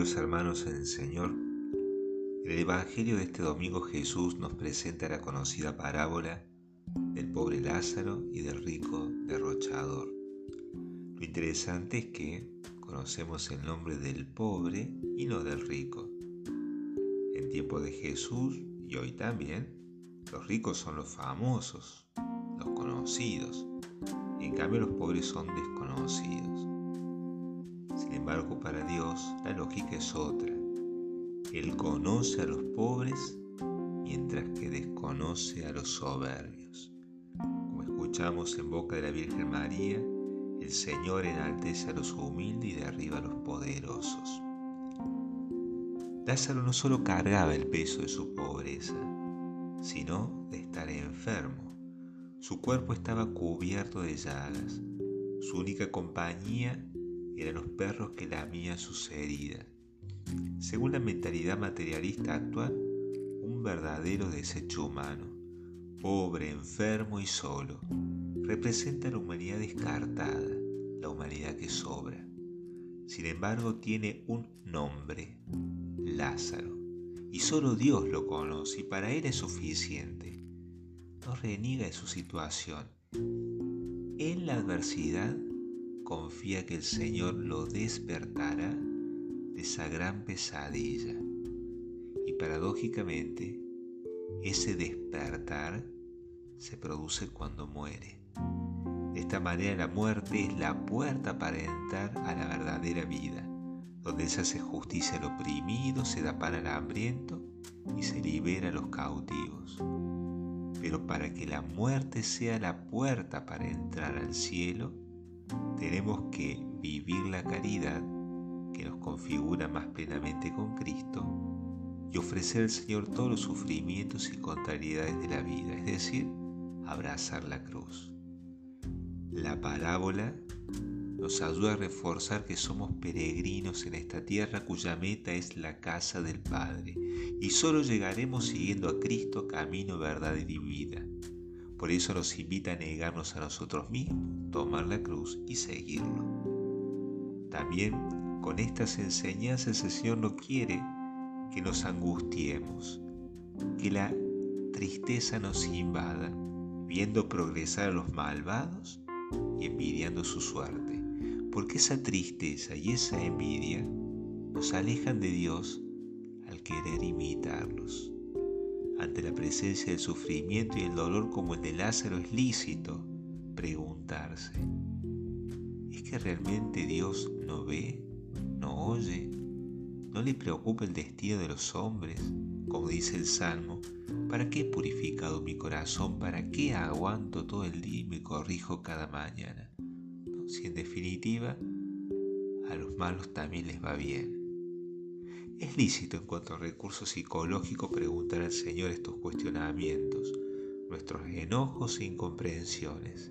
Queridos hermanos en el Señor, en el Evangelio de este domingo Jesús nos presenta la conocida parábola del pobre Lázaro y del rico derrochador. Lo interesante es que conocemos el nombre del pobre y no del rico. En tiempo de Jesús y hoy también, los ricos son los famosos, los conocidos. En cambio los pobres son desconocidos. Embargo, para Dios la lógica es otra. Él conoce a los pobres mientras que desconoce a los soberbios. Como escuchamos en boca de la Virgen María, el Señor enaltece a los humildes y derriba a los poderosos. Lázaro no solo cargaba el peso de su pobreza, sino de estar enfermo. Su cuerpo estaba cubierto de llagas. Su única compañía eran los perros que lamían sus heridas. Según la mentalidad materialista actual, un verdadero desecho humano, pobre, enfermo y solo, representa la humanidad descartada, la humanidad que sobra. Sin embargo, tiene un nombre, Lázaro, y solo Dios lo conoce y para él es suficiente. No reniega de su situación. En la adversidad confía que el Señor lo despertará de esa gran pesadilla. Y paradójicamente, ese despertar se produce cuando muere. De esta manera la muerte es la puerta para entrar a la verdadera vida, donde se hace justicia al oprimido, se da pan al hambriento y se libera a los cautivos. Pero para que la muerte sea la puerta para entrar al cielo, tenemos que vivir la caridad que nos configura más plenamente con Cristo y ofrecer al Señor todos los sufrimientos y contrariedades de la vida, es decir, abrazar la cruz. La parábola nos ayuda a reforzar que somos peregrinos en esta tierra cuya meta es la casa del Padre y solo llegaremos siguiendo a Cristo camino, verdad y vida. Por eso nos invita a negarnos a nosotros mismos, tomar la cruz y seguirlo. También con estas enseñanzas el Señor no quiere que nos angustiemos, que la tristeza nos invada, viendo progresar a los malvados y envidiando su suerte, porque esa tristeza y esa envidia nos alejan de Dios al querer imitarlos. Ante la presencia del sufrimiento y el dolor como el de Lázaro es lícito preguntarse, ¿es que realmente Dios no ve, no oye, no le preocupa el destino de los hombres? Como dice el Salmo, ¿para qué he purificado mi corazón? ¿Para qué aguanto todo el día y me corrijo cada mañana? Si en definitiva a los malos también les va bien. Es lícito en cuanto a recursos psicológicos preguntar al Señor estos cuestionamientos, nuestros enojos e incomprensiones.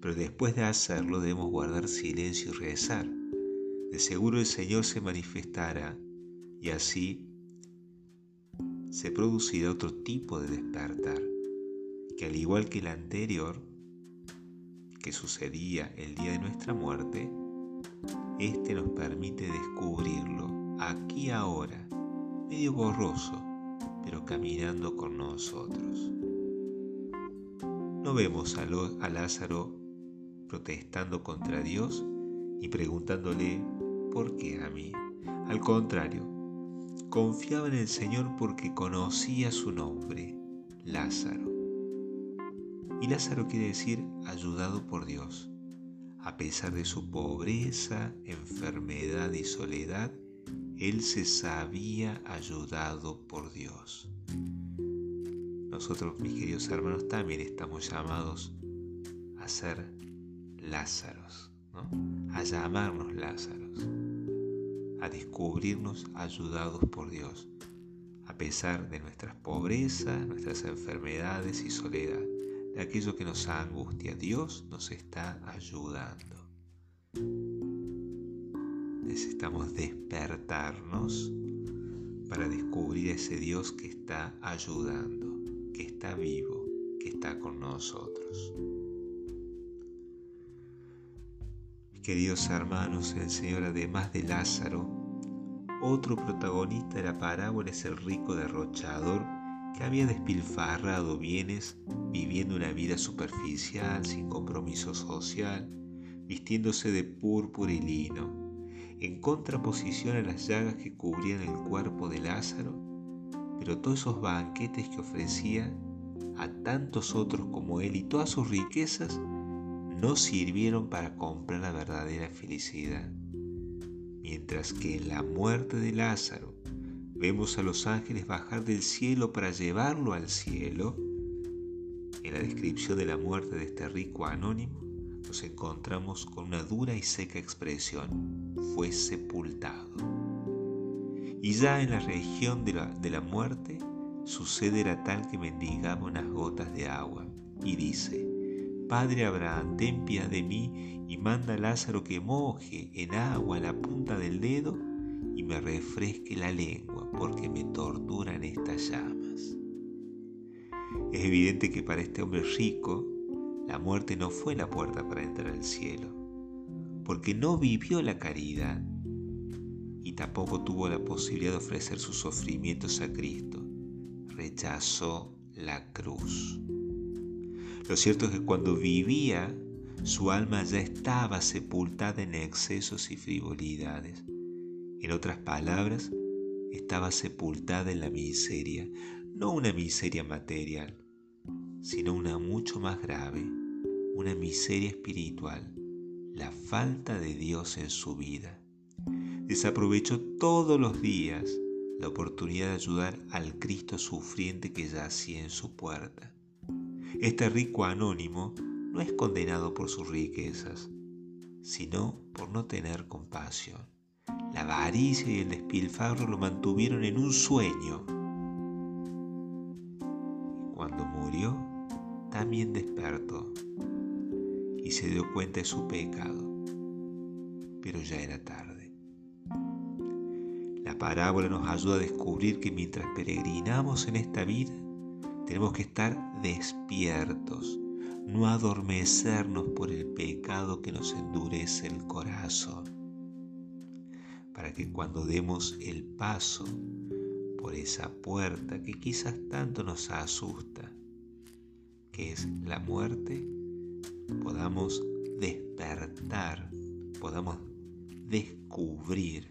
Pero después de hacerlo debemos guardar silencio y rezar. De seguro el Señor se manifestará y así se producirá otro tipo de despertar, que al igual que el anterior, que sucedía el día de nuestra muerte, este nos permite descubrirlo aquí ahora, medio borroso, pero caminando con nosotros. No vemos a, Lázaro protestando contra Dios y preguntándole, ¿por qué a mí? Al contrario, confiaba en el Señor porque conocía su nombre, Lázaro. Y Lázaro quiere decir ayudado por Dios. A pesar de su pobreza, enfermedad y soledad, él se sabía ayudado por Dios. Nosotros, mis queridos hermanos, también estamos llamados a ser Lázaros, a llamarnos Lázaros, a descubrirnos ayudados por Dios, a pesar de nuestras pobrezas, nuestras enfermedades y soledad, de aquello que nos angustia. Dios nos está ayudando necesitamos despertarnos para descubrir ese Dios que está ayudando, que está vivo, que está con nosotros. Queridos hermanos, el Señor además de Lázaro otro protagonista de la parábola es el rico derrochador que había despilfarrado bienes viviendo una vida superficial, sin compromiso social, vistiéndose de púrpura y lino, en contraposición a las llagas que cubrían el cuerpo de Lázaro, pero todos esos banquetes que ofrecía a tantos otros como él y todas sus riquezas no sirvieron para comprar la verdadera felicidad. Mientras que en la muerte de Lázaro vemos a los ángeles bajar del cielo para llevarlo al cielo, en la descripción de la muerte de este rico anónimo nos encontramos con una dura y seca expresión, fue sepultado. Y ya en la región de la, de la muerte, su sed era tal que mendigaba unas gotas de agua, y dice, Padre Abraham, ten piedad de mí y manda a Lázaro que moje en agua la punta del dedo y me refresque la lengua, porque me torturan estas llamas. Es evidente que para este hombre rico, la muerte no fue la puerta para entrar al cielo, porque no vivió la caridad y tampoco tuvo la posibilidad de ofrecer sus sufrimientos a Cristo. Rechazó la cruz. Lo cierto es que cuando vivía, su alma ya estaba sepultada en excesos y frivolidades. En otras palabras, estaba sepultada en la miseria, no una miseria material, sino una mucho más grave, una miseria espiritual, la falta de Dios en su vida. Desaprovechó todos los días la oportunidad de ayudar al Cristo sufriente que yacía en su puerta. Este rico anónimo no es condenado por sus riquezas, sino por no tener compasión. La avaricia y el despilfarro lo mantuvieron en un sueño. Cuando murió, también despertó y se dio cuenta de su pecado, pero ya era tarde. La parábola nos ayuda a descubrir que mientras peregrinamos en esta vida, tenemos que estar despiertos, no adormecernos por el pecado que nos endurece el corazón, para que cuando demos el paso por esa puerta que quizás tanto nos asusta, que es la muerte, podamos despertar, podamos descubrir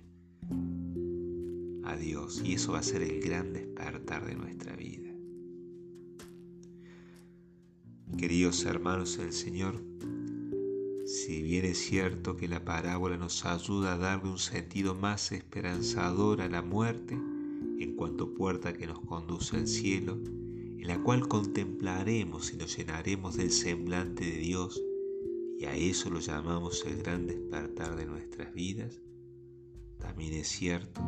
a Dios y eso va a ser el gran despertar de nuestra vida. Queridos hermanos del Señor, si bien es cierto que la parábola nos ayuda a darle un sentido más esperanzador a la muerte, en cuanto puerta que nos conduce al cielo, en la cual contemplaremos y nos llenaremos del semblante de Dios, y a eso lo llamamos el gran despertar de nuestras vidas, también es cierto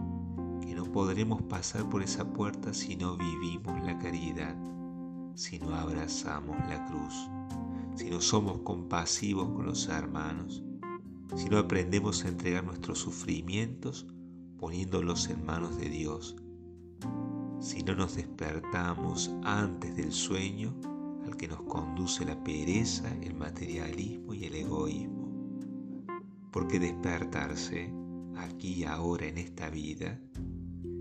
que no podremos pasar por esa puerta si no vivimos la caridad si no abrazamos la cruz, si no somos compasivos con los hermanos, si no aprendemos a entregar nuestros sufrimientos poniéndolos en manos de Dios, si no nos despertamos antes del sueño al que nos conduce la pereza, el materialismo y el egoísmo. Porque despertarse aquí y ahora en esta vida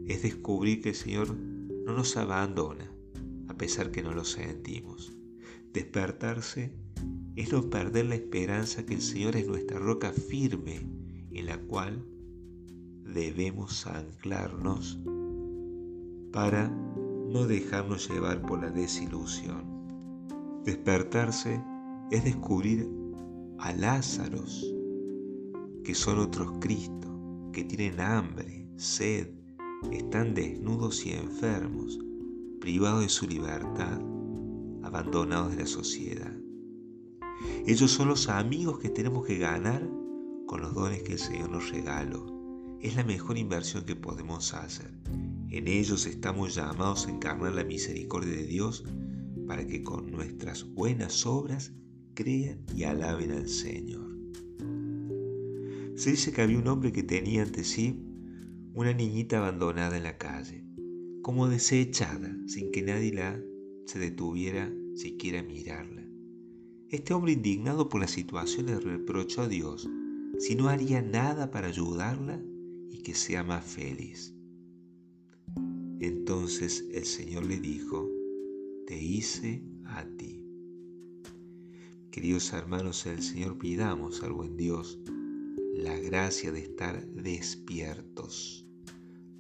es descubrir que el Señor no nos abandona, a pesar que no lo sentimos. Despertarse es no perder la esperanza que el Señor es nuestra roca firme en la cual debemos anclarnos para no dejarnos llevar por la desilusión. Despertarse es descubrir a Lázaros, que son otros Cristo, que tienen hambre, sed, están desnudos y enfermos, privados de su libertad, abandonados de la sociedad. Ellos son los amigos que tenemos que ganar con los dones que el Señor nos regaló. Es la mejor inversión que podemos hacer. En ellos estamos llamados a encarnar la misericordia de Dios para que con nuestras buenas obras crean y alaben al Señor. Se dice que había un hombre que tenía ante sí una niñita abandonada en la calle como desechada, sin que nadie la se detuviera siquiera a mirarla. Este hombre indignado por la situación le reprochó a Dios si no haría nada para ayudarla y que sea más feliz. Entonces el Señor le dijo, te hice a ti. Queridos hermanos, el Señor pidamos al buen Dios la gracia de estar despiertos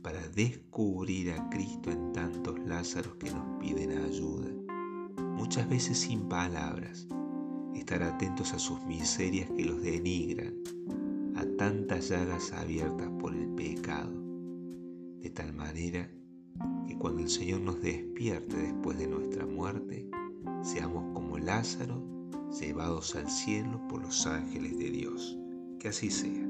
para descubrir a Cristo en tantos Lázaros que nos piden ayuda, muchas veces sin palabras, estar atentos a sus miserias que los denigran, a tantas llagas abiertas por el pecado, de tal manera que cuando el Señor nos despierte después de nuestra muerte, seamos como Lázaro, llevados al cielo por los ángeles de Dios. Que así sea.